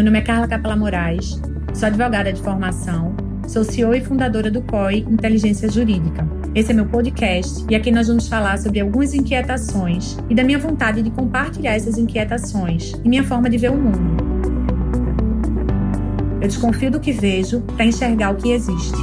Meu nome é Carla Capela Moraes, sou advogada de formação, sou CEO e fundadora do COI Inteligência Jurídica. Esse é meu podcast e aqui nós vamos falar sobre algumas inquietações e da minha vontade de compartilhar essas inquietações e minha forma de ver o mundo. Eu desconfio do que vejo para enxergar o que existe.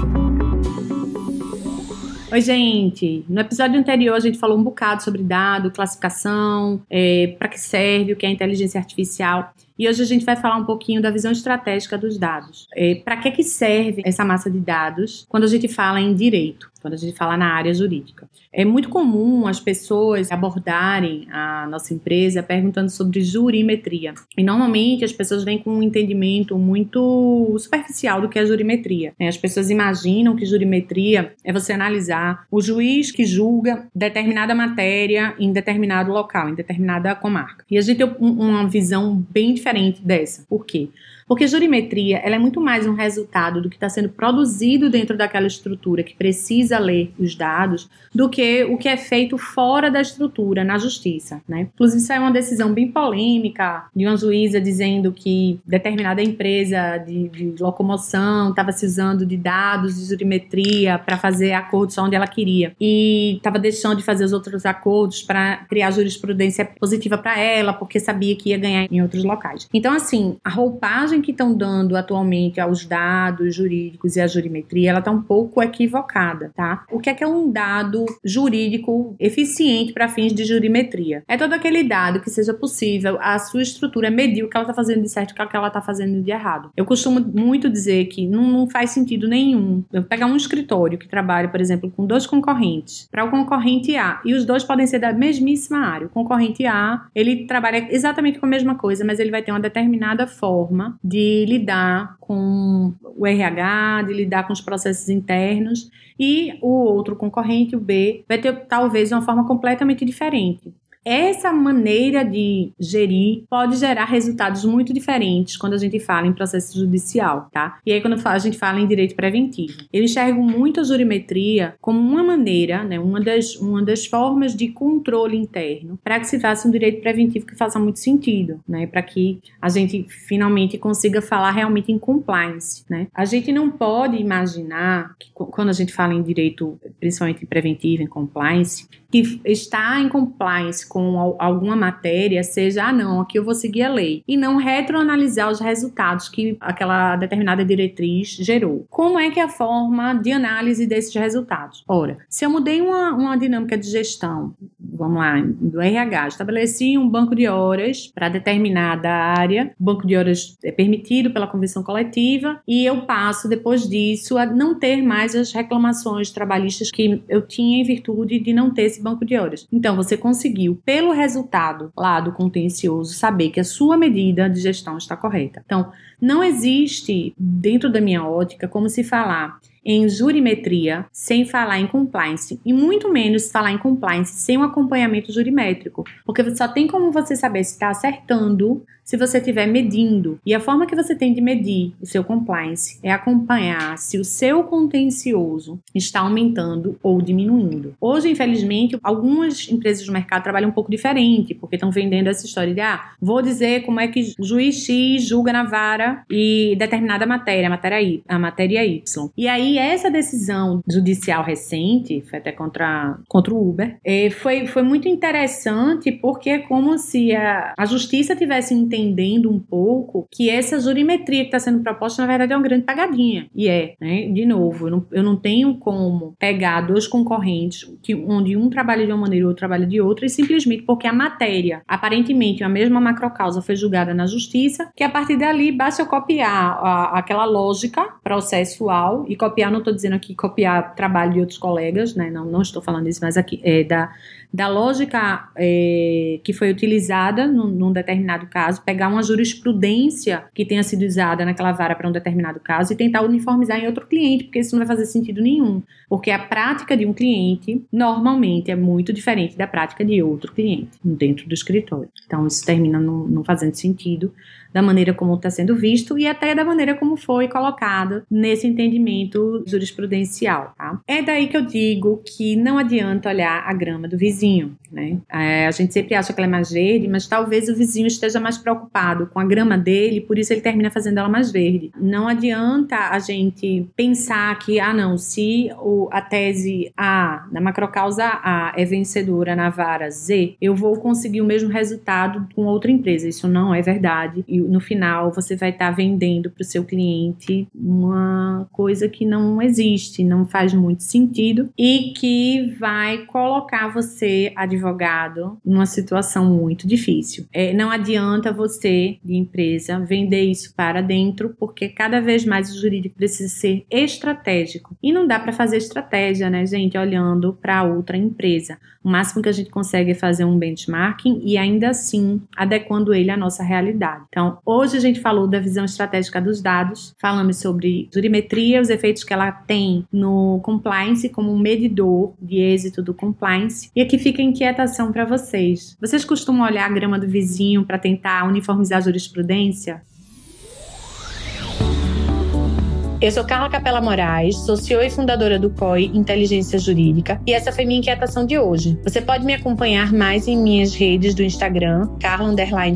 Oi, gente! No episódio anterior a gente falou um bocado sobre dado, classificação, é, para que serve, o que é inteligência artificial. E hoje a gente vai falar um pouquinho da visão estratégica dos dados. É, para que, que serve essa massa de dados quando a gente fala em direito? quando a gente fala na área jurídica. É muito comum as pessoas abordarem a nossa empresa perguntando sobre jurimetria. E normalmente as pessoas vêm com um entendimento muito superficial do que é jurimetria. Né? As pessoas imaginam que jurimetria é você analisar o juiz que julga determinada matéria em determinado local, em determinada comarca. E a gente tem uma visão bem diferente dessa. Por quê? Porque jurimetria ela é muito mais um resultado do que está sendo produzido dentro daquela estrutura que precisa ler os dados do que o que é feito fora da estrutura, na justiça. Né? Inclusive, saiu uma decisão bem polêmica de uma juíza dizendo que determinada empresa de, de locomoção estava se usando de dados de jurimetria para fazer acordos só onde ela queria e estava deixando de fazer os outros acordos para criar jurisprudência positiva para ela, porque sabia que ia ganhar em outros locais. Então, assim, a roupagem que estão dando atualmente aos dados jurídicos e à jurimetria, ela está um pouco equivocada, tá? O que é que é um dado jurídico eficiente para fins de jurimetria? É todo aquele dado que seja possível a sua estrutura medir o que ela está fazendo de certo e o que ela está fazendo de errado. Eu costumo muito dizer que não, não faz sentido nenhum eu pegar um escritório que trabalha, por exemplo, com dois concorrentes, para o concorrente A, e os dois podem ser da mesmíssima área. O concorrente A, ele trabalha exatamente com a mesma coisa, mas ele vai ter uma determinada forma de lidar com o RH, de lidar com os processos internos, e o outro concorrente, o B, vai ter talvez uma forma completamente diferente. Essa maneira de gerir pode gerar resultados muito diferentes quando a gente fala em processo judicial, tá? E aí quando a gente fala em direito preventivo. Eu enxergo muito a jurimetria como uma maneira, né, uma das, uma das formas de controle interno para que se faça um direito preventivo que faça muito sentido, né? Para que a gente finalmente consiga falar realmente em compliance, né? A gente não pode imaginar que quando a gente fala em direito, principalmente preventivo, em compliance, que está em compliance com alguma matéria seja, ah, não, aqui eu vou seguir a lei, e não retroanalisar os resultados que aquela determinada diretriz gerou. Como é que é a forma de análise desses resultados? Ora, se eu mudei uma, uma dinâmica de gestão, vamos lá, do RH, estabeleci um banco de horas para determinada área, o banco de horas é permitido pela convenção coletiva, e eu passo, depois disso, a não ter mais as reclamações trabalhistas que eu tinha em virtude de não ter esse banco de horas. Então, você conseguiu, pelo resultado lá do contencioso, saber que a sua medida de gestão está correta. Então, não existe, dentro da minha ótica, como se falar em jurimetria sem falar em compliance e muito menos falar em compliance sem um acompanhamento jurimétrico, porque só tem como você saber se está acertando se você estiver medindo. E a forma que você tem de medir o seu compliance é acompanhar se o seu contencioso está aumentando ou diminuindo. Hoje, infelizmente, algumas empresas do mercado trabalham um pouco diferente, porque estão vendendo essa história de ah, vou dizer como é que o juiz X julga na vara e determinada matéria, a matéria Y, a matéria Y. E aí essa decisão judicial recente, foi até contra, contra o Uber, é, foi, foi muito interessante porque é como se a, a justiça tivesse entendendo um pouco que essa jurimetria que está sendo proposta, na verdade, é uma grande pagadinha. E é, né? De novo, eu não, eu não tenho como pegar dois concorrentes, que, onde um trabalha de uma maneira e o outro trabalha de outra, e simplesmente porque a matéria, aparentemente, a mesma macrocausa foi julgada na justiça, que a partir dali basta eu copiar a, aquela lógica processual, e copiar, não estou dizendo aqui copiar trabalho de outros colegas, né? Não, não estou falando isso, mas aqui é da da lógica é, que foi utilizada num, num, determinado caso, pegar uma jurisprudência que tenha sido usada naquela vara para um determinado caso e tentar uniformizar em outro cliente, porque isso não vai fazer sentido nenhum. Porque a prática de um cliente normalmente é muito diferente da prática de outro cliente dentro do escritório. Então, isso termina não, não fazendo sentido da maneira como está sendo visto e até da maneira como foi colocado nesse entendimento jurisprudencial. Tá? É daí que eu digo que não adianta olhar a grama do vizinho né? É, a gente sempre acha que ela é mais verde, mas talvez o vizinho esteja mais preocupado com a grama dele, por isso ele termina fazendo ela mais verde. Não adianta a gente pensar que, ah, não, se o, a tese A, da macrocausa A, é vencedora na vara Z, eu vou conseguir o mesmo resultado com outra empresa. Isso não é verdade. E no final você vai estar tá vendendo para o seu cliente uma coisa que não existe, não faz muito sentido e que vai colocar você, advogado, numa situação muito difícil. É, não adianta você, de empresa, vender isso para dentro, porque cada vez mais o jurídico precisa ser estratégico. E não dá para fazer estratégia, né, gente, olhando para outra empresa. O máximo que a gente consegue é fazer um benchmarking e ainda assim adequando ele à nossa realidade. Então, hoje a gente falou da visão estratégica dos dados, falamos sobre jurimetria, os efeitos que ela tem no compliance como um medidor de êxito do compliance. E aqui fica a inquietação para vocês. Vocês costumam olhar a grama do vizinho para tentar uniformizar a jurisprudência? Eu sou Carla Capela Moraes, sou CEO e fundadora do COI Inteligência Jurídica, e essa foi minha inquietação de hoje. Você pode me acompanhar mais em minhas redes do Instagram, Carla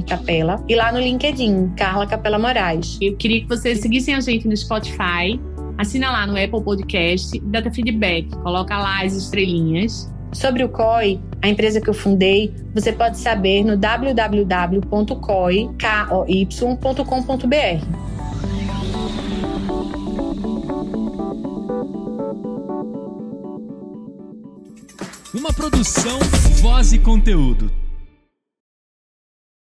Capela, e lá no LinkedIn, Carla Capela Moraes. Eu queria que vocês seguissem a gente no Spotify, assina lá no Apple Podcast, dá feedback, coloca lá as estrelinhas. Sobre o COI, a empresa que eu fundei, você pode saber no www.coi.com.br. Uma produção, voz e conteúdo.